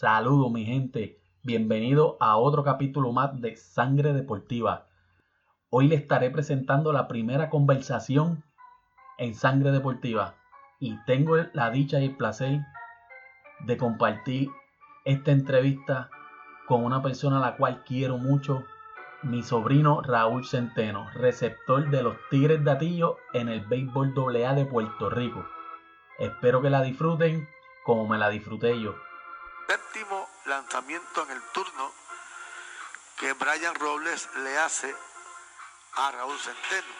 Saludos mi gente, bienvenido a otro capítulo más de Sangre Deportiva. Hoy le estaré presentando la primera conversación en Sangre Deportiva y tengo la dicha y el placer de compartir esta entrevista con una persona a la cual quiero mucho, mi sobrino Raúl Centeno, receptor de los Tigres de Atillo en el béisbol AA de Puerto Rico. Espero que la disfruten como me la disfruté yo séptimo lanzamiento en el turno que Brian Robles le hace a Raúl Centeno.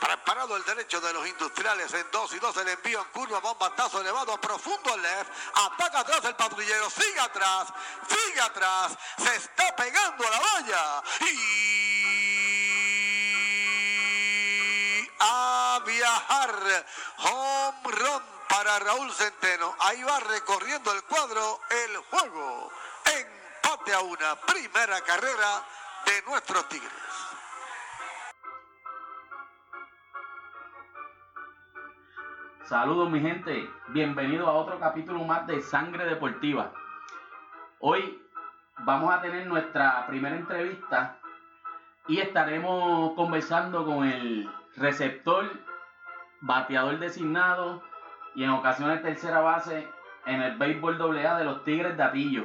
Preparado el derecho de los industriales en 2 y 2 el envío en curva, bombatazo elevado, profundo left, ataca atrás el patrullero, sigue atrás, sigue atrás, se está pegando a la valla y a viajar, home run para Raúl Centeno. Ahí va recorriendo el cuadro el juego. Empate a una primera carrera de nuestros Tigres. Saludos mi gente, bienvenido a otro capítulo más de Sangre Deportiva. Hoy vamos a tener nuestra primera entrevista y estaremos conversando con el receptor, bateador designado y en ocasiones tercera base en el béisbol AA de los Tigres de Atillo.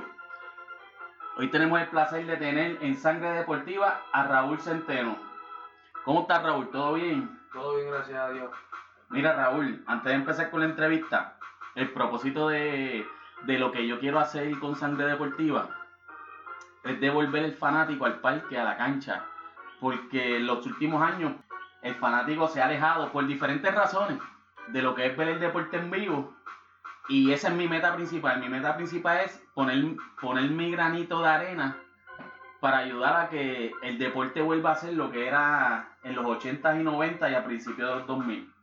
Hoy tenemos el placer de tener en Sangre Deportiva a Raúl Centeno. ¿Cómo estás Raúl? ¿Todo bien? Todo bien, gracias a Dios. Mira Raúl, antes de empezar con la entrevista, el propósito de, de lo que yo quiero hacer con Sangre Deportiva es devolver el fanático al parque, a la cancha, porque en los últimos años el fanático se ha alejado por diferentes razones de lo que es ver el deporte en vivo. Y esa es mi meta principal. Mi meta principal es poner, poner mi granito de arena para ayudar a que el deporte vuelva a ser lo que era en los 80 y 90 y a principios de los 2000.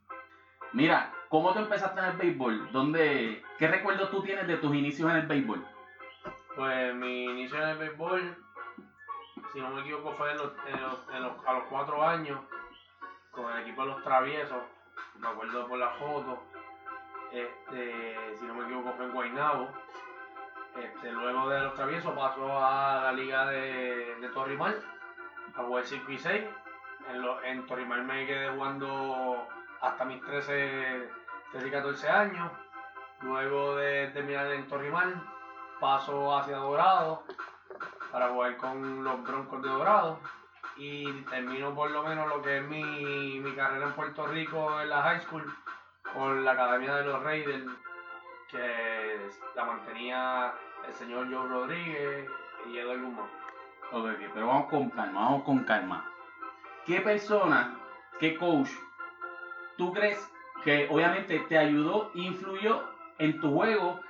Mira, ¿cómo tú empezaste en el béisbol? ¿Dónde, ¿Qué recuerdos tú tienes de tus inicios en el béisbol? Pues mi inicio en el béisbol, si no me equivoco, fue a los cuatro años con el equipo de los Traviesos me acuerdo por la foto, este, si no me equivoco fue en Guaynabo. Este, luego de los traviesos pasó a la liga de, de Torrimal, a jugar 5 y 6. En, en Torrimal me quedé jugando hasta mis 13, 13 y 14 años. Luego de terminar en Torrimal, paso hacia Dorado para jugar con los Broncos de Dorado y termino por lo menos lo que es mi, carrera en Puerto Rico en la high school con la Academia de los Raiders, que la mantenía el señor Joe Rodríguez y Eduardo Guzmán. Ok, pero vamos con calma, vamos con calma. ¿Qué persona, qué coach, tú crees que obviamente te ayudó, influyó en tu juego,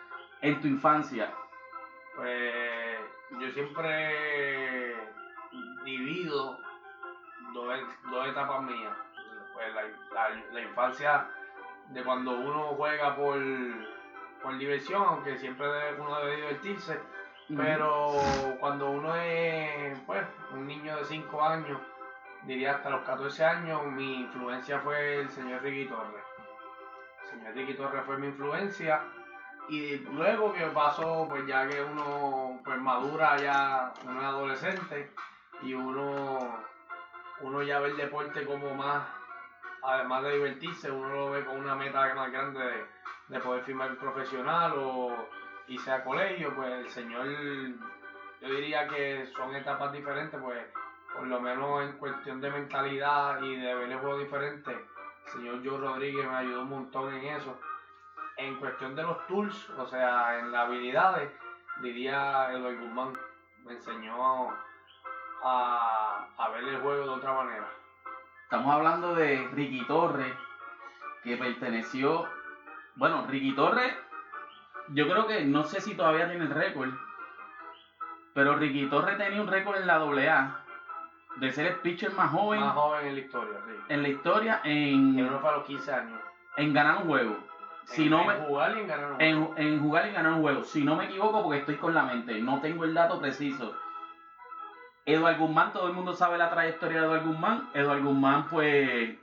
en tu infancia? Pues yo siempre divido dos, dos etapas mías. Pues la, infancia de cuando uno juega por, por diversión, aunque siempre uno debe divertirse, pero cuando uno es pues, un niño de 5 años, diría hasta los 14 años, mi influencia fue el señor Ricky Torres. El señor Ricky Torres fue mi influencia. Y luego que pasó, pues ya que uno pues madura, ya uno es adolescente, y uno, uno ya ve el deporte como más, además de divertirse, uno lo ve con una meta más grande de, poder firmar profesional o irse a colegio, pues el señor, yo diría que son etapas diferentes, pues por lo menos en cuestión de mentalidad y de ver el juego diferente, el señor Joe Rodríguez me ayudó un montón en eso. En cuestión de los tools, o sea, en las habilidades, diría Eloy Guzmán, me enseñó a, ver el juego de otra manera. Estamos hablando de Ricky Torres, que perteneció. Bueno, Ricky Torres, yo creo que no sé si todavía tiene el récord, pero Ricky Torres tenía un récord en la AA de ser el pitcher más joven. Más joven en la historia, sí. En la historia, en. En fue a los 15 años. En ganar un juego. Si en, no me, jugar y en ganar un juego. En, en jugar y ganar un juego. Si no me equivoco, porque estoy con la mente, no tengo el dato preciso. Eduardo Guzmán, todo el mundo sabe la trayectoria de Eduardo Guzmán. Eduardo Guzmán, pues,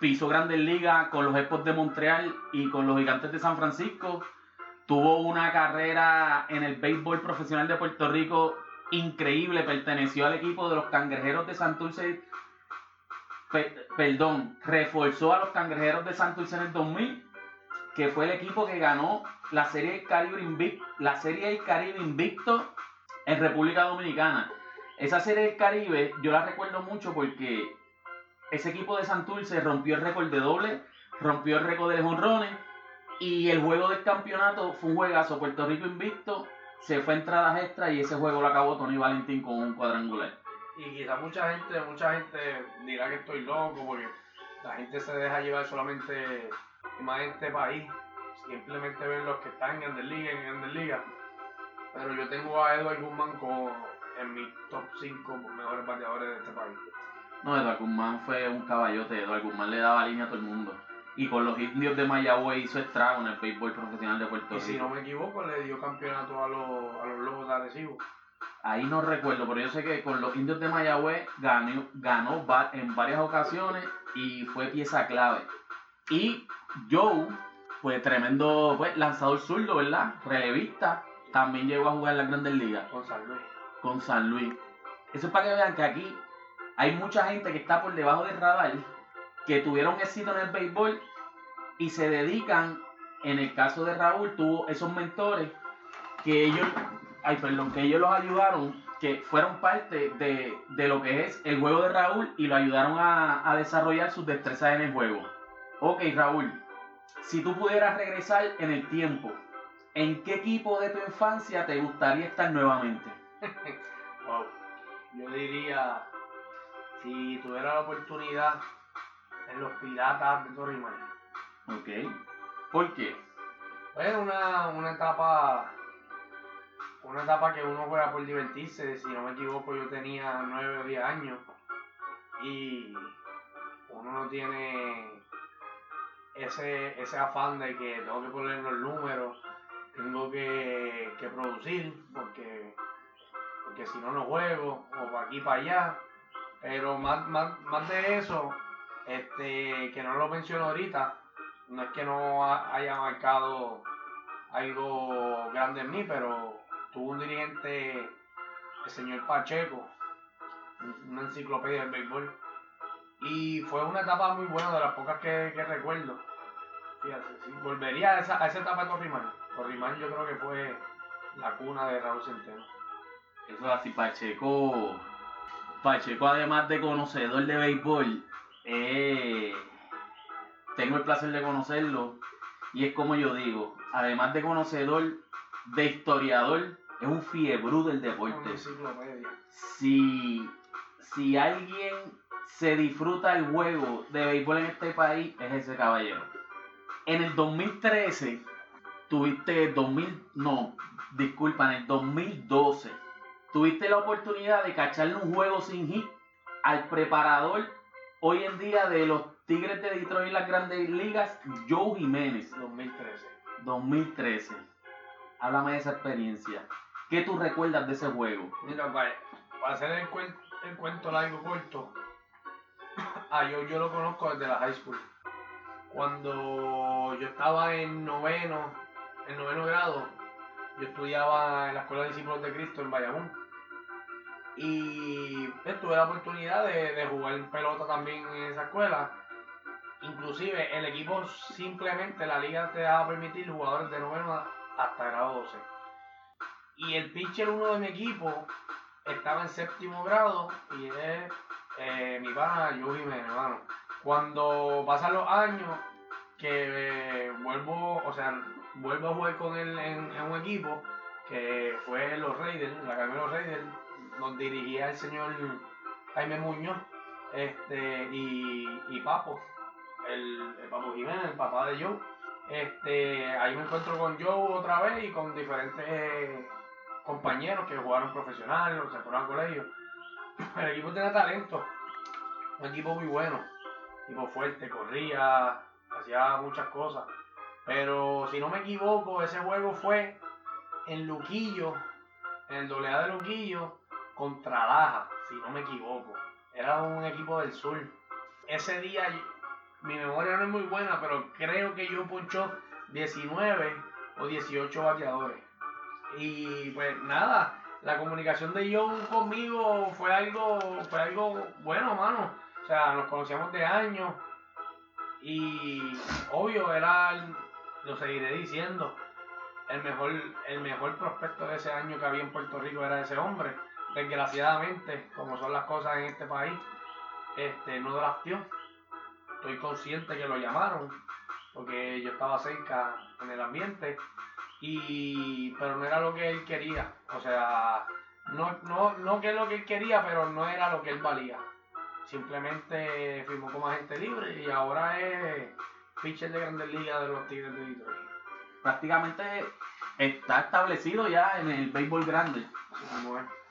pisó Grandes Ligas con los Expos de Montreal y con los Gigantes de San Francisco. tuvo una carrera en el béisbol profesional de Puerto Rico increíble, perteneció al equipo de los Cangrejeros de Santurce, pe- perdón, reforzó a los Cangrejeros de Santurce en el 2000, que fue el equipo que ganó la Serie del Caribe la Serie del Caribe Invicto en República Dominicana. Esa Serie del Caribe yo la recuerdo mucho porque ese equipo de Santurce rompió el récord de doble, rompió el récord de jonrones y el juego del campeonato fue un juegazo. Puerto Rico invicto, se fue a entradas extra y ese juego lo acabó Tony Valentín con un cuadrangular. Y quizá mucha gente, mucha gente dirá que estoy loco porque la gente se deja llevar solamente más en este país. Simplemente ven los que están en Grandes Ligas, en Grandes Ligas. Pero yo tengo a Edward Guzmán como en mi top 5 mejores bateadores de este país. No, Eduardo Guzmán fue un caballote. Eduardo Guzmán le daba línea a todo el mundo. Y con los indios de Mayagüez hizo estrago en el béisbol profesional de Puerto Y si Rico. no me equivoco, le dio campeonato a los, a los Lobos de Arecibo. Ahí no recuerdo, pero yo sé que con los indios de Mayagüez ganó, ganó en varias ocasiones y fue pieza clave. Y Joe, pues tremendo pues, lanzador zurdo, ¿verdad? Relevista. También llegó a jugar en las grandes ligas. Con San Luis. Con San Luis. Eso es para que vean que aquí hay mucha gente que está por debajo del radar, que tuvieron éxito en el béisbol y se dedican, en el caso de Raúl, tuvo esos mentores que ellos, ay, perdón, que ellos los ayudaron, que fueron parte de, de lo que es el juego de Raúl y lo ayudaron a, a desarrollar sus destrezas en el juego. Ok, Raúl, si tú pudieras regresar en el tiempo, ¿en qué equipo de tu infancia te gustaría estar nuevamente? Wow. Yo diría, si tuviera la oportunidad en los Piratas de Torrimán. Ok. ¿Por qué? Es una, una etapa una etapa que uno juega por divertirse. Si no me equivoco, yo tenía 9 o 10 años y uno no tiene ese, ese afán de que tengo que poner los números, tengo que, que producir porque, porque si no, no juego, o para aquí para allá. Pero más, más, más de eso, este, que no lo menciono ahorita, no es que no ha- haya marcado algo grande en mí, pero tuvo un dirigente, el señor Pacheco, un- una enciclopedia del béisbol. Y fue una etapa muy buena, de las pocas que, recuerdo. Fíjate, sí, volvería a esa, etapa de Torrimán. Torrimán yo creo que fue la cuna de Raúl Centeno. Eso es así, Pacheco. Pacheco, además de conocedor de béisbol, eh, tengo el placer de conocerlo. Y es como yo digo, además de conocedor, de historiador, es un fiebrú del deporte. Si, si alguien se disfruta el juego de béisbol en este país, es ese caballero. En el 2013, tuviste 2000, no, disculpa, en el 2012, tuviste la oportunidad de cacharle un juego sin hit al preparador hoy en día de los Tigres de Detroit en las grandes ligas, Joe Jiménez, 2013. 2013. Háblame de esa experiencia. ¿Qué tú recuerdas de ese juego? Mira, para, para hacer el, cuen- el cuento largo corto, a yo, yo lo conozco desde la high school. Cuando yo estaba en noveno, en noveno grado, yo estudiaba en la Escuela de Discípulos de Cristo en Bayamón. Y pues, tuve la oportunidad de, de jugar pelota también en esa escuela. Inclusive el equipo simplemente, la liga te daba permitir jugadores de noveno hasta grado 12. Y el pitcher uno de mi equipo estaba en séptimo grado y es eh, mi pana Joe Jiménez, hermano. Cuando pasan los años que eh, vuelvo, o sea, vuelvo a jugar con él en, un equipo que fue los Raiders, la los Raiders, nos dirigía el señor Jaime Muñoz este, y, y Papo, el, el Papo Jiménez, el papá de Joe. Este, ahí me encuentro con Joe otra vez y con diferentes eh, compañeros que jugaron profesionales o se fueron al colegio. El equipo tenía talento, un equipo muy bueno, equipo fuerte, corría, hacía muchas cosas. Pero si no me equivoco, ese juego fue en Luquillo, en el de Luquillo, contra Laja, si no me equivoco. Era un equipo del sur. Ese día, mi memoria no es muy buena, pero creo que yo ponchó 19 o 18 bateadores. Y pues nada, la comunicación de John conmigo fue algo, fue algo bueno, mano. O sea, nos conocíamos de años y obvio era, lo seguiré diciendo, el mejor, el mejor prospecto de ese año que había en Puerto Rico era ese hombre. Desgraciadamente, como son las cosas en este país, este no drafteó. Estoy consciente que lo llamaron, porque yo estaba cerca en el ambiente, y pero no era lo que él quería. O sea, no, no, no que es lo que él quería, pero no era lo que él valía. Simplemente firmó como agente libre y ahora es pitcher de Grandes Ligas de los Tigres de Detroit. Prácticamente está establecido ya en el béisbol grande. Como es.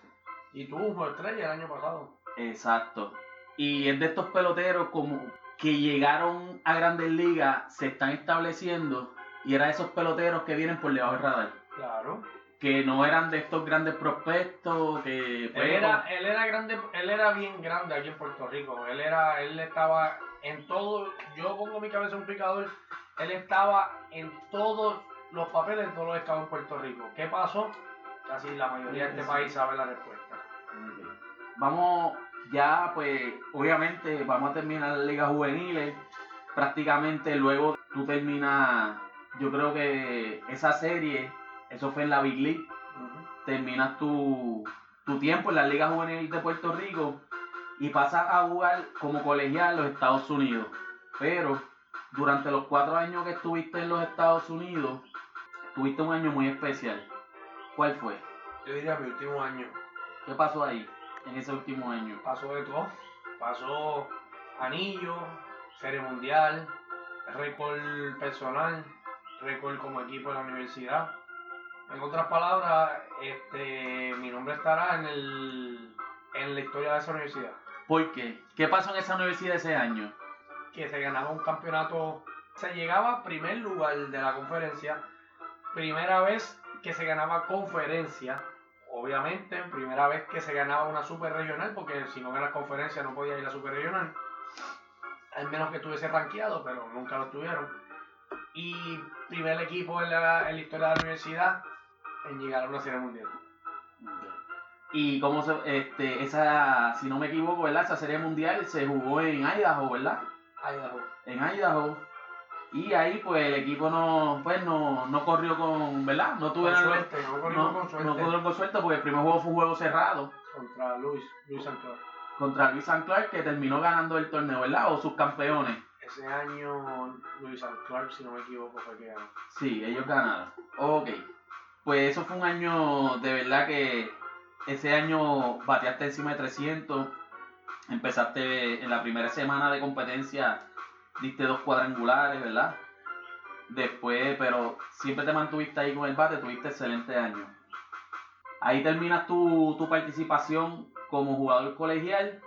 Y tuvo fue estrella el año pasado. Exacto. Y es de estos peloteros como que llegaron a grandes ligas, se están estableciendo, y era de esos peloteros que vienen por debajo del radar. Claro. Que no eran de estos grandes prospectos, que Él era, él era grande, él era bien grande aquí en Puerto Rico. Él era, él estaba en todo, yo pongo mi cabeza en un picador, él estaba en todos los papeles de todos los estados en Puerto Rico. ¿Qué pasó? Casi la mayoría de este Sí. país sabe la respuesta. Vamos, ya pues, obviamente vamos a terminar las ligas juveniles. Prácticamente luego tú terminas, yo creo que esa serie, eso fue en la Big League, terminas tu, tu tiempo en la Liga Juvenil de Puerto Rico y pasas a jugar como colegial en los Estados Unidos. Pero durante los cuatro años que estuviste en los Estados Unidos, tuviste un año muy especial. ¿Cuál fue? Yo diría mi último año. ¿Qué pasó ahí en ese último año? Pasó de todo. Pasó anillo, serie mundial, récord personal, récord como equipo de la universidad. En otras palabras, este, mi nombre estará en, el, en la historia de esa universidad. ¿Por qué? ¿Qué pasó en esa universidad ese año? Que se ganaba un campeonato, se llegaba a primer lugar de la conferencia, primera vez que se ganaba conferencia, obviamente, primera vez que se ganaba una super regional, porque si no ganas conferencia no podía ir a super regional, al menos que estuviese rankeado, pero nunca lo tuvieron. Y primer equipo en la, en la historia de la universidad en llegar a una serie mundial. Y cómo se, este, esa, si no me equivoco, ¿verdad? Esa serie mundial se jugó en Idaho, ¿verdad? Idaho. En Idaho. Y ahí pues el equipo no, pues no, no corrió con, ¿verdad? No Con tuvieron suerte, no corrimos no, con suerte. no corrieron con suerte porque el primer juego fue un juego cerrado Contra Luis, Luis Santos. contra Luis San Clark que terminó ganando el torneo, ¿verdad? O sus campeones. Ese año Luis San Clark, si no me equivoco, fue que ganó. Sí, ellos ganaron. Ok. Pues eso fue un año de verdad que ese año bateaste encima de 300. Empezaste en la primera semana de competencia, diste dos cuadrangulares, ¿verdad? Después, pero siempre te mantuviste ahí con el bate, tuviste excelente año. Ahí terminas tu, tu participación como jugador colegial.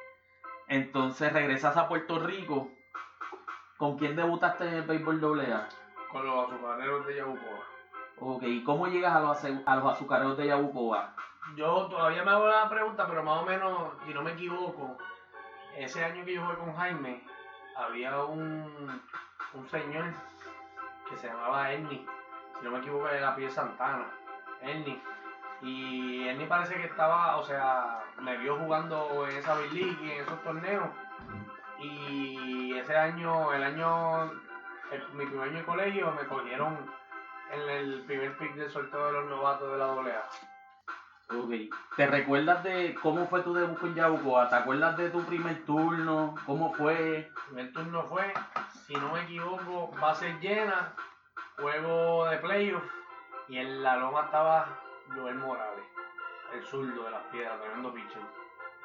Entonces regresas a Puerto Rico. ¿Con quién debutaste en el béisbol AA? Con los azucareros de Yabucoa. Ok, ¿y cómo llegas a los, a los azucareros de Yabucoa? Yo todavía me hago la pregunta, pero más o menos, si no me equivoco, ese año que yo jugué con Jaime, había un, un señor que se llamaba Ernie, si no me equivoco era la piel Santana, Ernie. Y Ernie parece que estaba, o sea, me vio jugando en esa Big League y en esos torneos. Y ese año, el año, el- mi primer año de colegio, me cogieron en el primer pick del sorteo de los novatos de la AA. Ok. ¿Te recuerdas de cómo fue tu debut con Yabucoa? ¿Te acuerdas de tu primer turno? ¿Cómo fue? El primer turno fue, si no me equivoco, base llena, juego de playoff y en la loma estaba Joel Morales, el zurdo de las piedras, tremendo pitcher,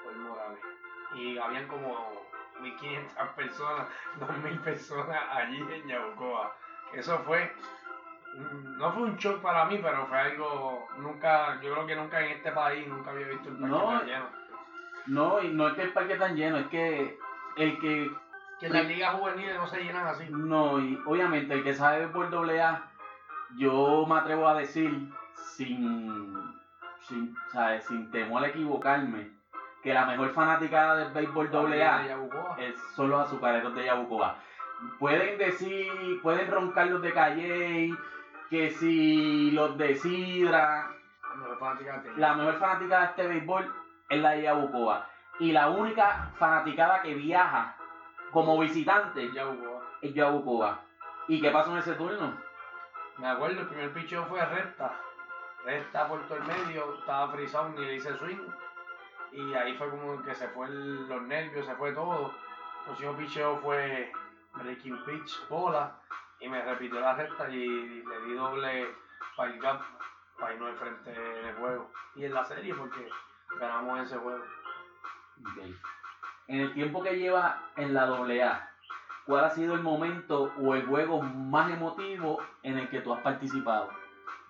Joel Morales. Y habían como 1500 personas, 2000 personas allí en Yabucoa. Eso fue, no fue un shock para mí, pero fue algo, nunca, yo creo que nunca en este país, nunca había visto el parque No, tan lleno. No, y no es que el parque tan lleno, es que el que Que las ligas juveniles no se llenan así. No, y obviamente el que sabe por doble A, yo me atrevo a decir sin, sin, ¿sabes? sin temor a equivocarme, que la mejor fanaticada del béisbol doble A son los azucareros de Yabucoa. Pueden decir, pueden roncar los de Calle, que si los de Sidra, La mejor fanática de la mejor fanática de este béisbol es la de Yabucoa. Y la única fanaticada que viaja como visitante Ya hubo. es Yabucoa. ¿Y qué pasó en ese turno? Me acuerdo, el primer picheo fue recta. Recta por todo el medio, estaba frisado, ni le hice swing. Y ahí fue como que se fue el- los nervios, se fue todo. El próximo picheo fue breaking pitch, bola. Y me repitió la recta y le di doble para el gap, para irnos al frente del juego. Y en la serie, porque ganamos ese juego. En el tiempo que lleva en la AA, ¿cuál ha sido el momento o el juego más emotivo en el que tú has participado?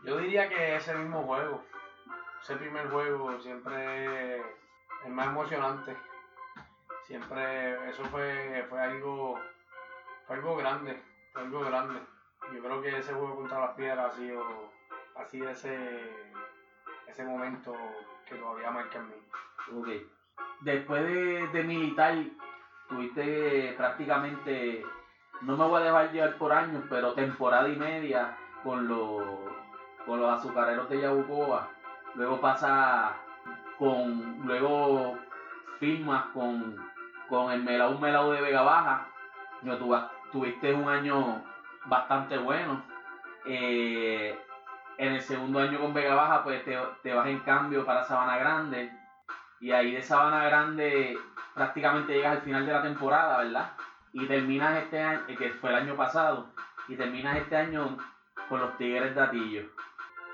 Yo diría que ese mismo juego, ese primer juego, siempre es más emocionante. Siempre, eso fue, fue algo, fue algo grande, algo grande. Yo creo que ese juego contra las piedras ha sido, ha sido ese, ese momento que todavía marca en mí. Ok. Después de, de militar, tuviste prácticamente, no me voy a dejar llevar por años, pero temporada y media con los, con los azucareros de Yabucoa. Luego pasa con, luego firmas con, con el Melau Melau de Vega Baja. Yo, tu- tuviste un año bastante bueno. Eh, en el segundo año con Vega Baja, pues te, te vas en cambio para Sabana Grande. Y ahí de Sabana Grande prácticamente llegas al final de la temporada, ¿verdad? Y terminas este año, eh, que fue el año pasado, y terminas este año con los Tigres de.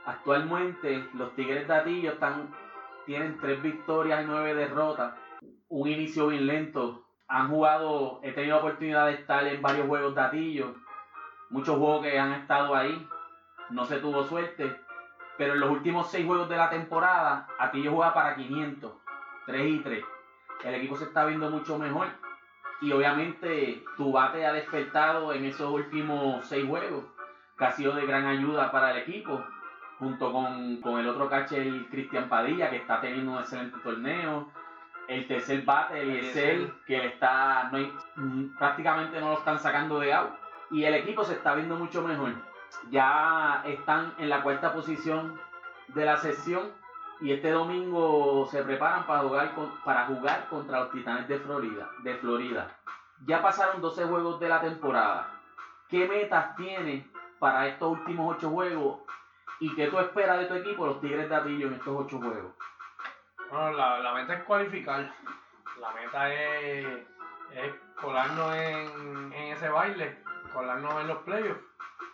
Actualmente los Tigres de están, tienen tres victorias y nueve derrotas. Un inicio bien lento. Han jugado, he tenido la oportunidad de estar en varios juegos de Atillo. Muchos juegos que han estado ahí. No se tuvo suerte. Pero en los últimos seis juegos de la temporada, Atillo juega para 500. 3 y 3. El equipo se está viendo mucho mejor. Y obviamente tu bate ha despertado en esos últimos seis juegos, que ha sido de gran ayuda para el equipo, junto con, con el otro catcher Cristian Padilla, que está teniendo un excelente torneo. El tercer bate, Eliezer, que está, no mm, prácticamente no lo están sacando de out. Y el equipo se está viendo mucho mejor. Ya están en la cuarta posición de la sesión y este domingo se preparan para jugar, con- para jugar contra los Titanes de Florida, de Florida. Ya pasaron 12 juegos de la temporada. ¿Qué metas tienes para estos últimos 8 juegos? ¿Y qué tú esperas de tu equipo, los Tigres de Atillo, en estos 8 juegos? Bueno, la, meta es cualificar. La meta es, es colarnos en, en ese baile, colarnos en los playoffs.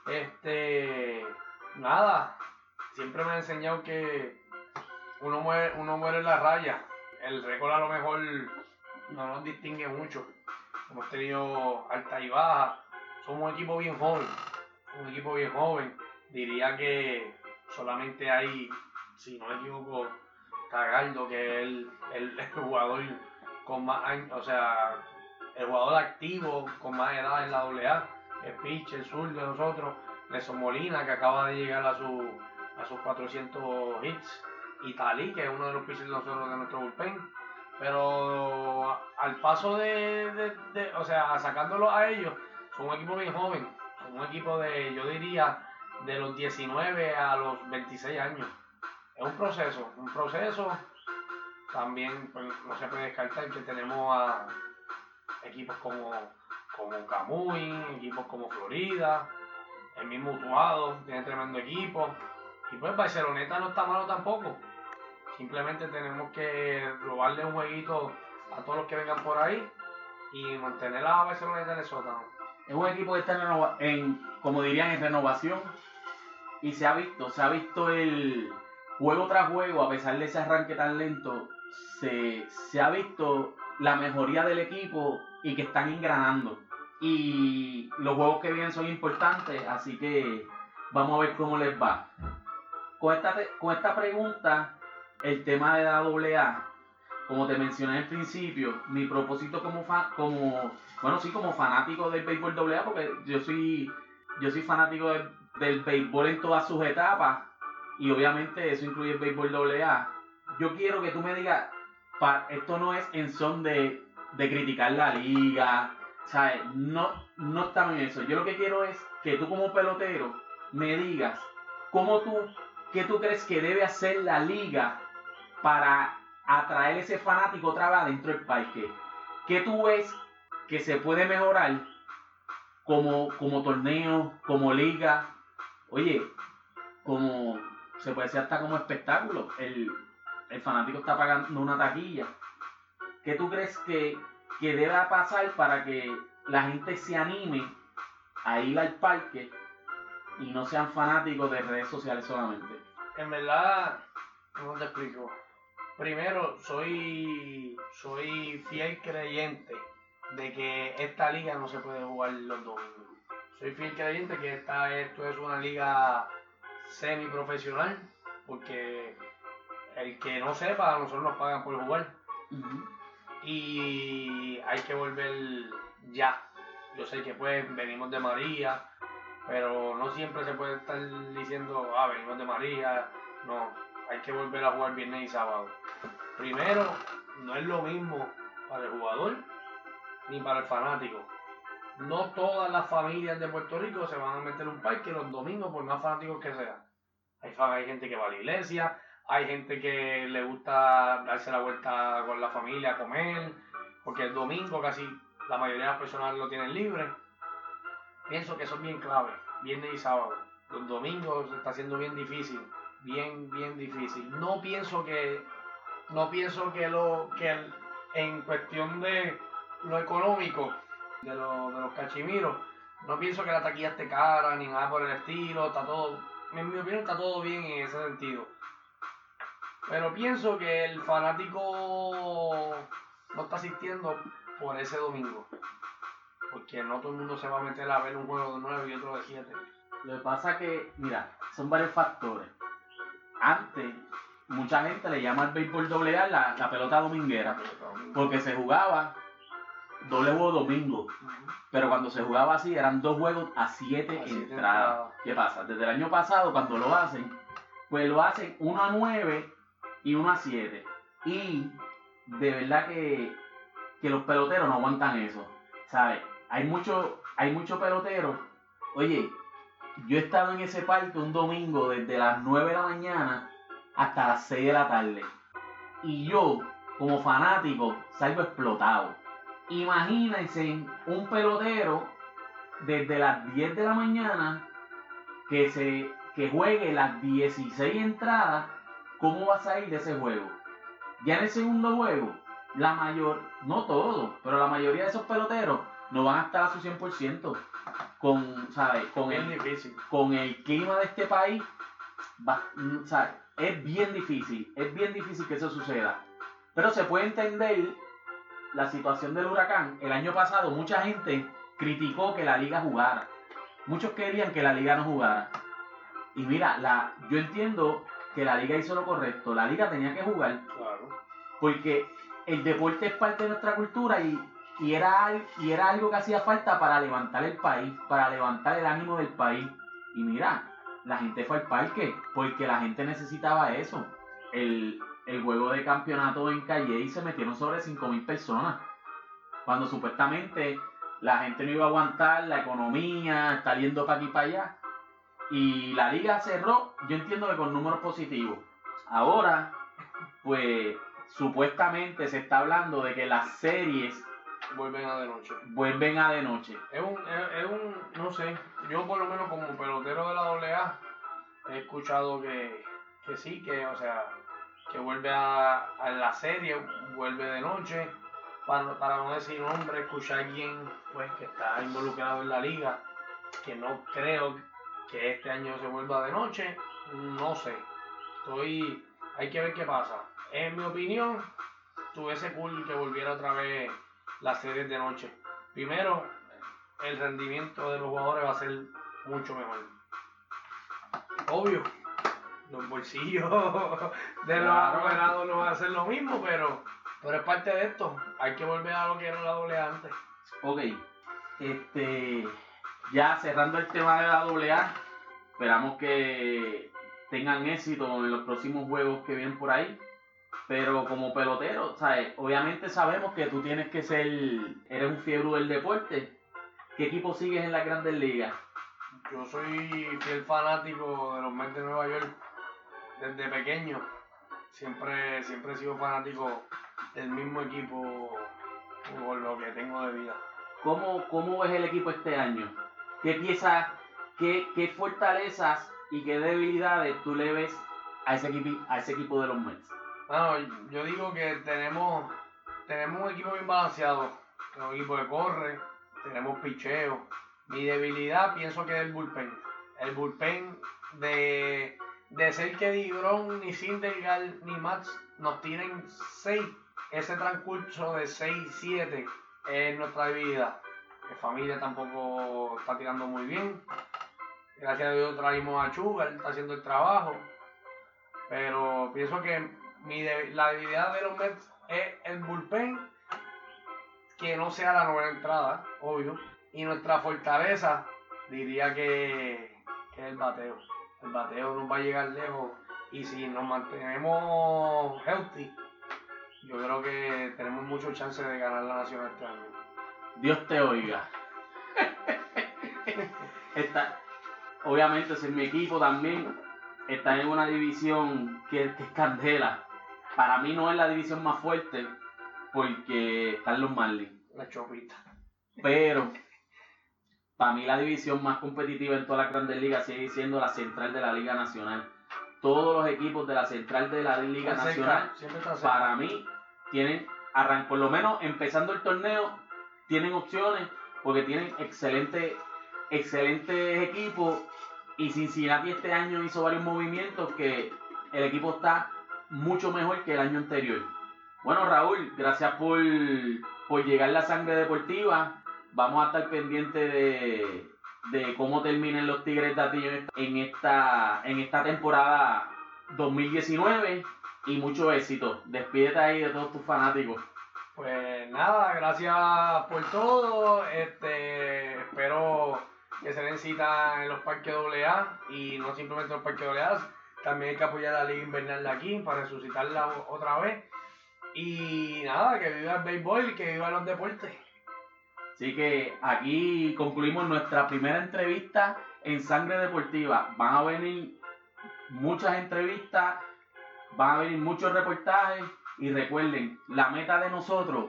Este, nada, siempre me han enseñado que uno muere, uno muere en la raya. El récord a lo mejor no nos distingue mucho. Hemos tenido alta y baja. Somos un equipo bien joven. Un equipo bien joven. Diría que solamente hay, si no me equivoco, Cagaldo, que es el, el, jugador con más o sea, el jugador activo con más edad en la AA, el pitch, el sur de nosotros, Nelson Molina, que acaba de llegar a, su, a sus 400 hits, y Talí, que es uno de los pitchers de nosotros de nuestro bullpen. Pero al paso de, de, de- o sea, sacándolo a ellos, son un equipo bien joven, son un equipo de, yo diría, de los 19 a los 26 años es un proceso, un proceso. También pues, no se puede descartar que tenemos a equipos como, como Camuy, equipos como Florida, el mismo Utuado, tiene tremendo equipo. Y pues Barceloneta no está malo tampoco. Simplemente tenemos que robarle un jueguito a todos los que vengan por ahí y mantener a Barceloneta en el sótano. Es un equipo que está en, como dirían, en renovación. Y se ha visto, se ha visto el juego tras juego, a pesar de ese arranque tan lento, se, se ha visto la mejoría del equipo y que están engranando. Y los juegos que vienen son importantes, así que vamos a ver cómo les va. Con esta, con esta pregunta, el tema de la AA, como te mencioné al principio, mi propósito como, fa- como bueno, sí, como fanático del béisbol AA, porque yo soy, yo soy fanático del béisbol en todas sus etapas, y obviamente eso incluye el béisbol AA. Yo quiero que tú me digas, esto no es en son de, de criticar la liga, ¿sabes? No, no estamos en eso. Yo lo que quiero es que tú como pelotero me digas ¿cómo tú, qué tú crees que debe hacer la liga para atraer ese fanático otra dentro del parque? ¿Qué tú ves que se puede mejorar como, como torneo, como liga? Oye, como se puede decir hasta como espectáculo. El, el fanático está pagando una taquilla. ¿Qué tú crees que, que deba pasar para que la gente se anime a ir al parque y no sean fanáticos de redes sociales solamente? En verdad, ¿cómo te explico? Primero, soy, soy fiel creyente de que esta liga no se puede jugar los domingos. Soy fiel creyente que esta, esto es una liga semi-profesional, porque el que no sepa, a nosotros nos pagan por jugar. Y hay que volver ya. Yo sé que pues venimos de María, pero no siempre se puede estar diciendo, ah, venimos de María. No, hay que volver a jugar viernes y sábado. Primero, no es lo mismo para el jugador ni para el fanático. No todas las familias de Puerto Rico se van a meter un parque los domingos, por más fanáticos que sean. Hay, hay gente que va a la iglesia, hay gente que le gusta darse la vuelta con la familia a comer, porque el domingo casi la mayoría de las personas lo tienen libre. Pienso que eso es bien clave, viernes y sábado. Los domingos se está haciendo bien difícil, bien, bien difícil. No pienso que, no pienso que lo, que en cuestión de lo económico, de, lo, de los cachimiros, no pienso que la taquilla esté cara ni nada por el estilo, está todo, en mi opinión está todo bien en ese sentido. Pero pienso que el fanático no está asistiendo por ese domingo. Porque no todo el mundo se va a meter a ver un juego de 9 y otro de 7. Lo que pasa que, mira, son varios factores. Antes, mucha gente le llama al béisbol doble A la, la pelota dominguera. Porque se jugaba doble juego domingo. Pero cuando se jugaba así, eran dos juegos a siete A siete entradas. entradas. ¿Qué pasa? Desde el año pasado, cuando lo hacen, pues lo hacen 1 a 9 y 1 a 7. Y de verdad que, que los peloteros no aguantan eso. ¿Sabes? Hay mucho, hay muchos peloteros. Oye, yo he estado en ese parque un domingo desde las 9 de la mañana hasta las 6 de la tarde. Y yo, como fanático, salgo explotado. Imagínense un pelotero desde las 10 de la mañana que se que juegue las 16 entradas, ¿cómo va a salir de ese juego? Ya en el segundo juego, la mayor, no todos, pero la mayoría de esos peloteros no van a estar a su 100% con, ¿sabes? Con el, difícil. con el clima de este país, va- mm, ¿sabes? es bien difícil, es bien difícil que eso suceda. Pero se puede entender la situación del huracán. El año pasado mucha gente criticó que la liga jugara. Muchos querían que la liga no jugara. Y mira, la, yo entiendo que la liga hizo lo correcto. La liga tenía que jugar Claro. porque el deporte es parte de nuestra cultura y, y era, y era algo que hacía falta para levantar el país, para levantar el ánimo del país. Y mira, la gente fue al parque porque la gente necesitaba eso. El, el juego de campeonato en Calle y se metieron sobre 5.000 personas. Cuando supuestamente la gente no iba a aguantar, la economía, está yendo para aquí y para allá. Y la liga cerró, yo entiendo que con números positivos. Ahora, pues supuestamente se está hablando de que las series Vuelven a de noche. vuelven a de noche. Es un, es, es un, no sé, yo por lo menos como pelotero de la AA he escuchado que, que sí, que o sea, que vuelve a, la serie, vuelve de noche, para, para no decir nombre, escuchar a alguien pues que está involucrado en la liga, que no creo que este año se vuelva de noche, no sé, estoy, hay que ver qué pasa. En mi opinión, tuviese cool que volviera otra vez las series de noche. Primero, el rendimiento de los jugadores va a ser mucho mejor. Obvio, los bolsillos de los apoderados no van a ser lo mismo, pero, pero es parte de esto. Hay que volver a lo que era la doble A antes. Ok, este, ya cerrando el tema de la AA, esperamos que tengan éxito en los próximos juegos que vienen por ahí. Pero como pelotero, ¿sabes? obviamente sabemos que tú tienes que ser, eres un fiebre del deporte. ¿Qué equipo sigues en las grandes ligas? yo soy fiel fanático de los Mets de Nueva York desde pequeño. Siempre, siempre he sido fanático del mismo equipo por lo que tengo de vida. ¿Cómo, cómo ves el equipo este año? ¿Qué piezas, qué, qué fortalezas y qué debilidades tú le ves a ese equipo, a ese equipo de los Mets? Bueno, yo digo que tenemos, tenemos un equipo bien balanceado. Tenemos un equipo que corre, tenemos picheo. Mi debilidad pienso que es el bullpen. El bullpen de, de ser que Digron, ni Sindergaard, ni Max nos tiren 6. Ese transcurso de 6-7 es nuestra debilidad. Mi familia tampoco está tirando muy bien. Gracias a Dios traímos a Chugar, está haciendo el trabajo. Pero pienso que mi la debilidad de los Mets es el bullpen, que no sea la novena entrada, obvio. Y nuestra fortaleza, diría que, que es el bateo. El bateo nos va a llegar lejos. Y si nos mantenemos healthy, yo creo que tenemos muchos chances de ganar la nacional este año. Dios te oiga. Está, obviamente, si mi equipo también está en una división que, que es candela. Para mí no es la división más fuerte porque están los Marlins. La chopita. Pero para mí la división más competitiva en todas las grandes ligas sigue siendo la central de la Liga Nacional. Todos los equipos de la central de la Liga Está Nacional cerca. para mí tienen, arran por lo menos empezando el torneo, tienen opciones porque tienen excelentes excelentes equipos y Cincinnati este año hizo varios movimientos que el equipo está mucho mejor que el año anterior. Bueno Raúl, gracias por, por llegar la sangre deportiva. Vamos a estar pendientes de, de cómo terminen los Tigres de Atillo en esta, en esta temporada 2019 y mucho éxito. Despídete ahí de todos tus fanáticos. Pues nada, gracias por todo. Este, espero que se den cita en los parques AA y no simplemente en los parques AA. También hay que apoyar a la Liga Invernal de aquí para resucitarla otra vez. Y nada, que viva el béisbol y que viva los deportes. Así que aquí concluimos nuestra primera entrevista en Sangre Deportiva. Van a venir muchas entrevistas, van a venir muchos reportajes y recuerden, la meta de nosotros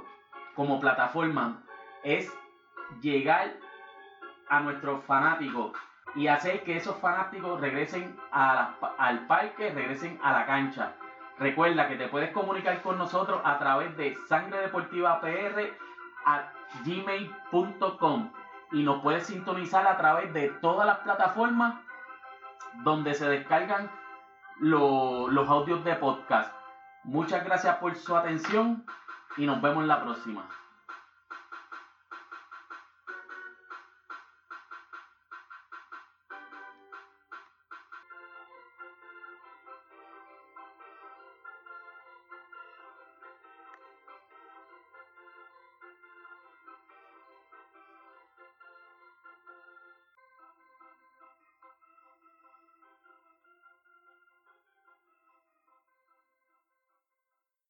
como plataforma es llegar a nuestros fanáticos y hacer que esos fanáticos regresen al parque, regresen a la cancha. Recuerda que te puedes comunicar con nosotros a través de Sangre Deportiva PR a gmail.com y nos puedes sintonizar a través de todas las plataformas donde se descargan lo- los audios de podcast. Muchas gracias por su atención y nos vemos en la próxima.